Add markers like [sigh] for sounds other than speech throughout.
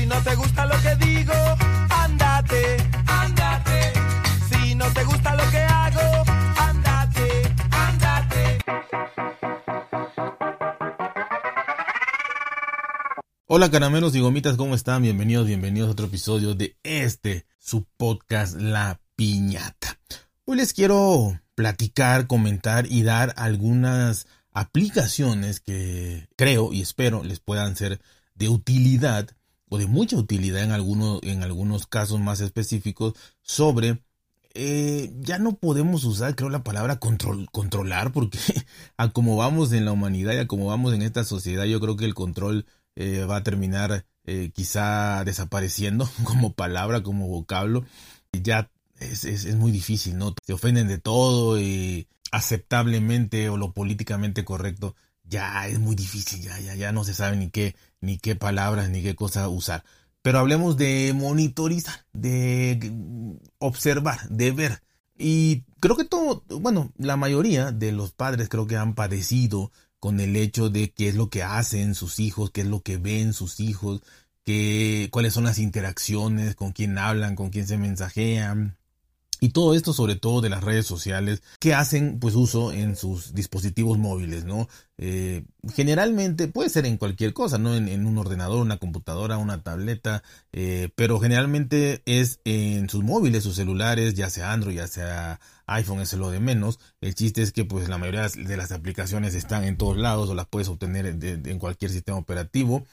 Si no te gusta lo que digo, andate, andate. Si no te gusta lo que hago, andate, andate. Hola caramelos y gomitas, ¿cómo están? Bienvenidos, bienvenidos a otro episodio de este, su podcast La Piñata. Hoy les quiero platicar, comentar y dar algunas aplicaciones que creo y espero les puedan ser de utilidad o de mucha utilidad en algunos, en algunos casos más específicos sobre eh, ya no podemos usar, creo, la palabra control, controlar, porque [laughs] a como vamos en la humanidad y a como vamos en esta sociedad, yo creo que el control eh, va a terminar eh, quizá desapareciendo [laughs] como palabra, como vocablo. Ya es, es, muy difícil, ¿no? Se ofenden de todo y aceptablemente o lo políticamente correcto ya es muy difícil, ya, ya, ya no se sabe ni qué, ni qué palabras, ni qué cosa usar. Pero hablemos de monitorizar, de observar, de ver. Y creo que todo, bueno, la mayoría de los padres creo que han padecido con el hecho de qué es lo que hacen sus hijos, qué es lo que ven sus hijos, qué, cuáles son las interacciones, con quién hablan, con quién se mensajean, y todo esto sobre todo de las redes sociales que hacen pues uso en sus dispositivos móviles, ¿no? Eh, generalmente puede ser en cualquier cosa, ¿no? En, un ordenador, una computadora, una tableta, eh, pero generalmente es en sus móviles, sus celulares, ya sea Android, ya sea iPhone, es lo de menos. El chiste es que pues la mayoría de las aplicaciones están en todos lados o las puedes obtener en cualquier sistema operativo.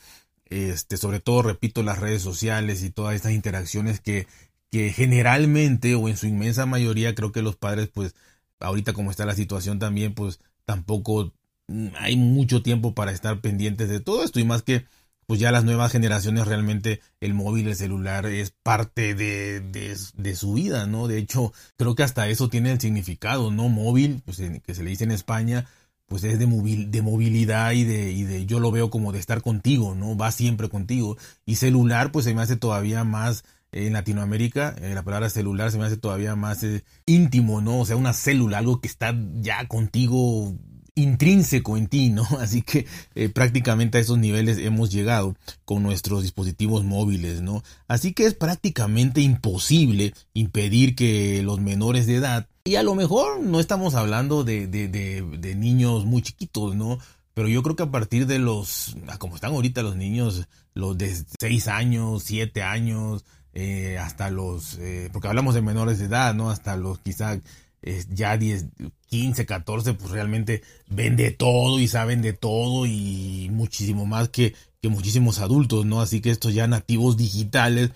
Este, sobre todo, repito, las redes sociales y todas estas interacciones que que generalmente o en su inmensa mayoría creo que los padres pues ahorita como está la situación también pues tampoco mm, hay mucho tiempo para estar pendientes de todo esto y más que pues ya las nuevas generaciones realmente el móvil, el celular es parte de, de, su vida, ¿no? De hecho, creo que hasta eso tiene el significado, ¿no? Móvil, pues que se le dice en España, pues es de, movil, de movilidad y de, y de, yo lo veo como de estar contigo, ¿no? Va siempre contigo. Y celular, pues se me hace todavía más en Latinoamérica, eh, la palabra celular se me hace todavía más eh, íntimo, ¿no? O sea, una célula, algo que está ya contigo intrínseco en ti, ¿no? [laughs] Así que eh, prácticamente a esos niveles hemos llegado con nuestros dispositivos móviles, ¿no? Así que es prácticamente imposible impedir que los menores de edad, y a lo mejor no estamos hablando de, de, de, de niños muy chiquitos, ¿no? Pero yo creo que a partir de los, como están ahorita los niños, los de 6 años, 7 años, eh, hasta los, eh, porque hablamos de menores de edad, ¿no? Hasta los quizá eh, ya 10, 15, 14, pues realmente ven de todo y saben de todo y muchísimo más que, que muchísimos adultos, ¿no? Así que estos ya nativos digitales,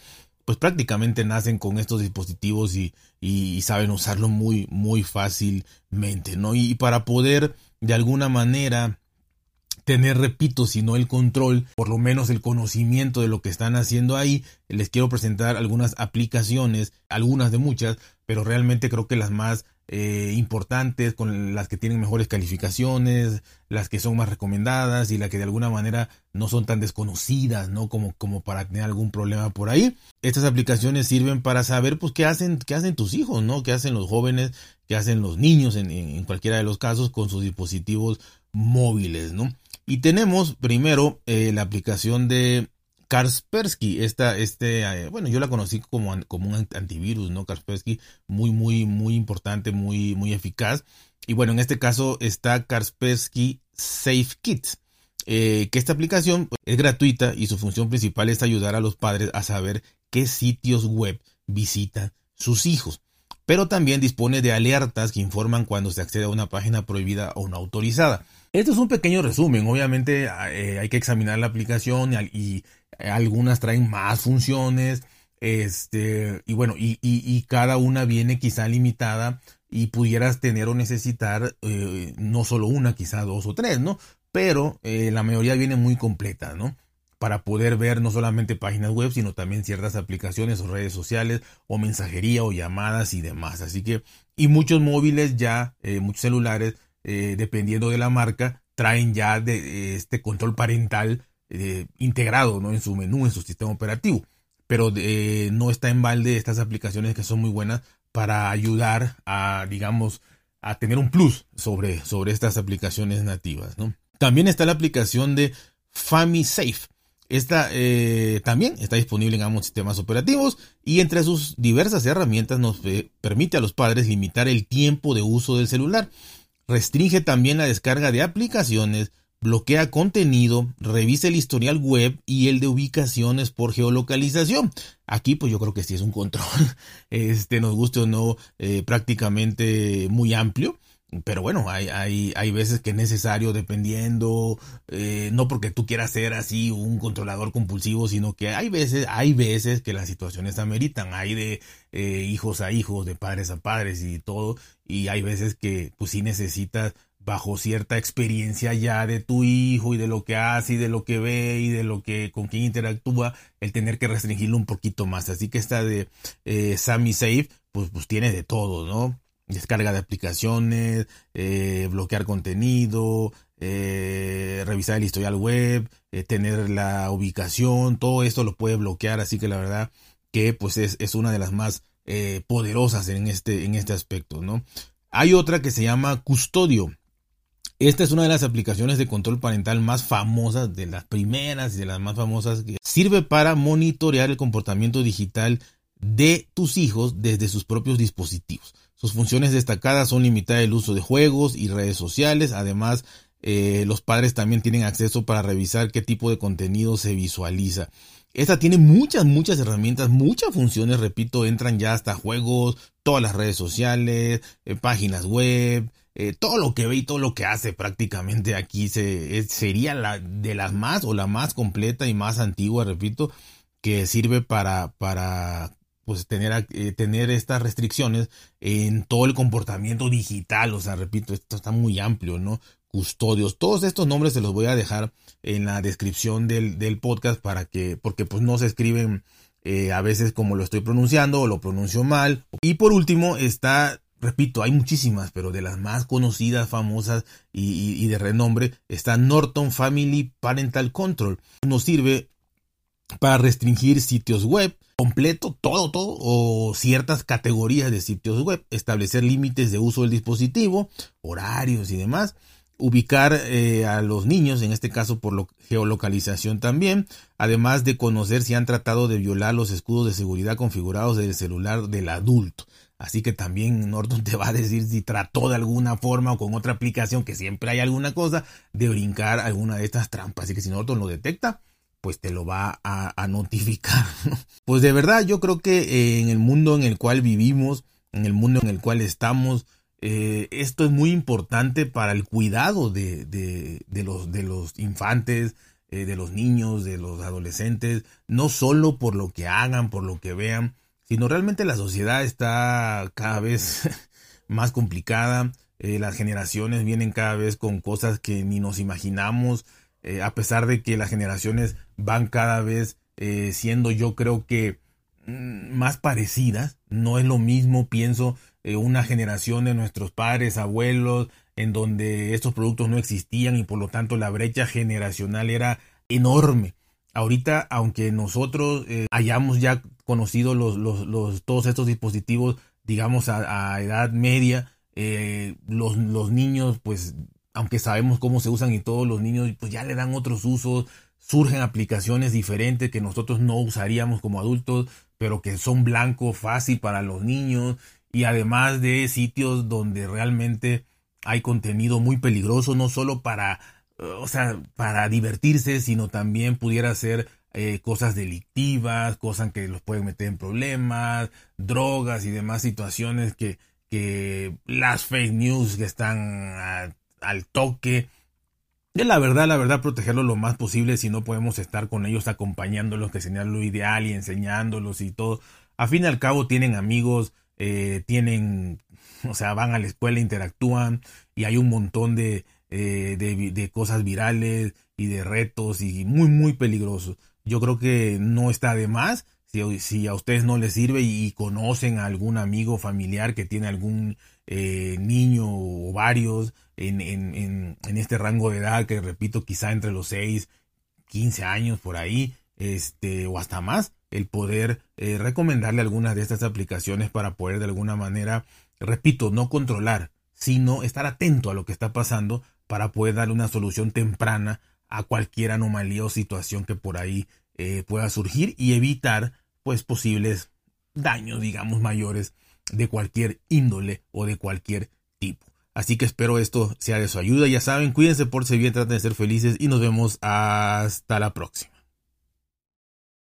pues prácticamente nacen con estos dispositivos y, y, saben usarlo muy, muy fácilmente, ¿no? Y para poder de alguna manera tener, repito, si no el control, por lo menos el conocimiento de lo que están haciendo ahí. Les quiero presentar algunas aplicaciones, algunas de muchas, pero realmente creo que las más eh, importantes, con las que tienen mejores calificaciones, las que son más recomendadas y las que de alguna manera no son tan desconocidas, ¿no? Como, como para tener algún problema por ahí. Estas aplicaciones sirven para saber, pues, qué hacen, qué hacen tus hijos, ¿no? Qué hacen los jóvenes, qué hacen los niños en, en cualquiera de los casos con sus dispositivos móviles, ¿no? Y tenemos primero eh, la aplicación de Kaspersky, esta, este, eh, bueno, yo la conocí como, como un antivirus, ¿no? Kaspersky, muy, muy, muy importante, muy, muy eficaz. Y bueno, en este caso está Kaspersky Safe Kit, eh, que esta aplicación es gratuita y su función principal es ayudar a los padres a saber qué sitios web visitan sus hijos. Pero también dispone de alertas que informan cuando se accede a una página prohibida o no autorizada. Esto es un pequeño resumen, obviamente eh, hay que examinar la aplicación y, y, algunas traen más funciones, este, y bueno, y, y, cada una viene quizá limitada y pudieras tener o necesitar eh, no solo una, quizá dos o tres, ¿no? Pero eh, la mayoría viene muy completa, ¿no? Para poder ver no solamente páginas web, sino también ciertas aplicaciones o redes sociales o mensajería o llamadas y demás. Así que, y muchos móviles ya, eh, muchos celulares eh, dependiendo de la marca, traen ya eh, este control parental eh, integrado ¿no? en su menú, en su sistema operativo. Pero no está en balde estas aplicaciones que son muy buenas para ayudar a, digamos, a tener un plus sobre, sobre estas aplicaciones nativas. ¿no? También está la aplicación de FamiSafe. Esta también está disponible en ambos sistemas operativos y entre sus diversas herramientas nos permite a los padres limitar el tiempo de uso del celular. Restringe también la descarga de aplicaciones, bloquea contenido, revisa el historial web y el de ubicaciones por geolocalización. Aquí pues yo creo que sí es un control, [laughs] este nos guste o no, eh, prácticamente muy amplio. Pero bueno, hay, hay, hay veces que es necesario dependiendo, eh, no porque tú quieras ser así un controlador compulsivo, sino que hay veces, hay veces que las situaciones ameritan, hay de eh, hijos a hijos, de padres a padres y todo, y hay veces que pues sí necesitas bajo cierta experiencia ya de tu hijo y de lo que hace y de lo que ve y de lo que con quien interactúa, el tener que restringirlo un poquito más. Así que esta de eh, Sammy Safe, pues, pues tiene de todo, ¿no? Descarga de aplicaciones, eh, bloquear contenido, eh, revisar el historial web, eh, tener la ubicación, todo esto lo puede bloquear, así que la verdad que pues es, es una de las más poderosas en este, en este aspecto, ¿no? Hay otra que se llama Custodio. Esta es una de las aplicaciones de control parental más famosas, de las primeras y de las más famosas, que sirve para monitorear el comportamiento digital de tus hijos desde sus propios dispositivos. Sus funciones destacadas son limitar el uso de juegos y redes sociales. Además, eh, los padres también tienen acceso para revisar qué tipo de contenido se visualiza. Esta tiene muchas, muchas herramientas, muchas funciones, repito, entran ya hasta juegos, todas las redes sociales, eh, páginas web, eh, todo lo que ve y todo lo que hace prácticamente aquí se, sería la de las más o la más completa y más antigua, repito, que sirve para, para pues tener, eh, tener estas restricciones en todo el comportamiento digital, o sea, repito, esto está muy amplio, ¿no? Custodios, todos estos nombres se los voy a dejar en la descripción del, del podcast para que, porque pues no se escriben eh, a veces como lo estoy pronunciando o lo pronuncio mal. Y por último está repito, hay muchísimas, pero de las más conocidas, famosas y, y, de renombre está Norton Family Parental Control. Nos sirve para restringir sitios web completo, todo, todo, o ciertas categorías de sitios web, establecer límites de uso del dispositivo, horarios y demás, ubicar eh, a los niños, en este caso por lo, geolocalización también, además de conocer si han tratado de violar los escudos de seguridad configurados del celular del adulto. Así que también Norton te va a decir si trató de alguna forma o con otra aplicación, que siempre hay alguna cosa, de brincar alguna de estas trampas. Así que si Norton lo detecta, pues te lo va a, notificar. [laughs] Pues de verdad yo creo que eh, en el mundo en el cual vivimos, en el mundo en el cual estamos, eh, esto es muy importante para el cuidado de, de, los, de los infantes, eh, de los niños, de los adolescentes, no solo por lo que hagan, por lo que vean, sino realmente la sociedad está cada vez [laughs] más complicada, las generaciones vienen cada vez con cosas que ni nos imaginamos, a pesar de que las generaciones van cada vez eh, siendo yo creo que mm, más parecidas, no es lo mismo, pienso, una generación de nuestros padres, abuelos, en donde estos productos no existían y por lo tanto la brecha generacional era enorme. Ahorita, aunque nosotros hayamos ya conocido los, los, todos estos dispositivos, digamos, a, edad media, eh, los, los niños, pues, aunque sabemos cómo se usan y todos los niños, pues ya le dan otros usos, surgen aplicaciones diferentes que nosotros no usaríamos como adultos, pero que son blanco, fácil para los niños, y además de sitios donde realmente hay contenido muy peligroso, no solo para, o sea, para divertirse, sino también pudiera ser eh, cosas delictivas, cosas que los pueden meter en problemas, drogas y demás situaciones que, que las fake news que están al toque. Y la verdad, la verdad, protegerlos lo más posible si no podemos estar con ellos acompañándolos, que sería lo ideal y enseñándolos y todo. A fin y al cabo tienen amigos, eh, tienen, o sea, van a la escuela, interactúan y hay un montón de, eh, de, de cosas virales y de retos y muy, muy peligrosos yo creo que no está de más. Si, si a ustedes no les sirve y, conocen a algún amigo familiar que tiene algún eh, niño o varios en, este rango de edad, que repito, quizá entre los 6, 15 años por ahí, este, o hasta más, el poder eh, recomendarle algunas de estas aplicaciones para poder de alguna manera, repito, no controlar, sino estar atento a lo que está pasando para poder darle una solución temprana a cualquier anomalía o situación que por ahí eh, pueda surgir y evitar pues posibles daños, digamos, mayores de cualquier índole o de cualquier tipo. Así que espero esto sea de su ayuda. Ya saben, cuídense por si bien, traten de ser felices y nos vemos hasta la próxima.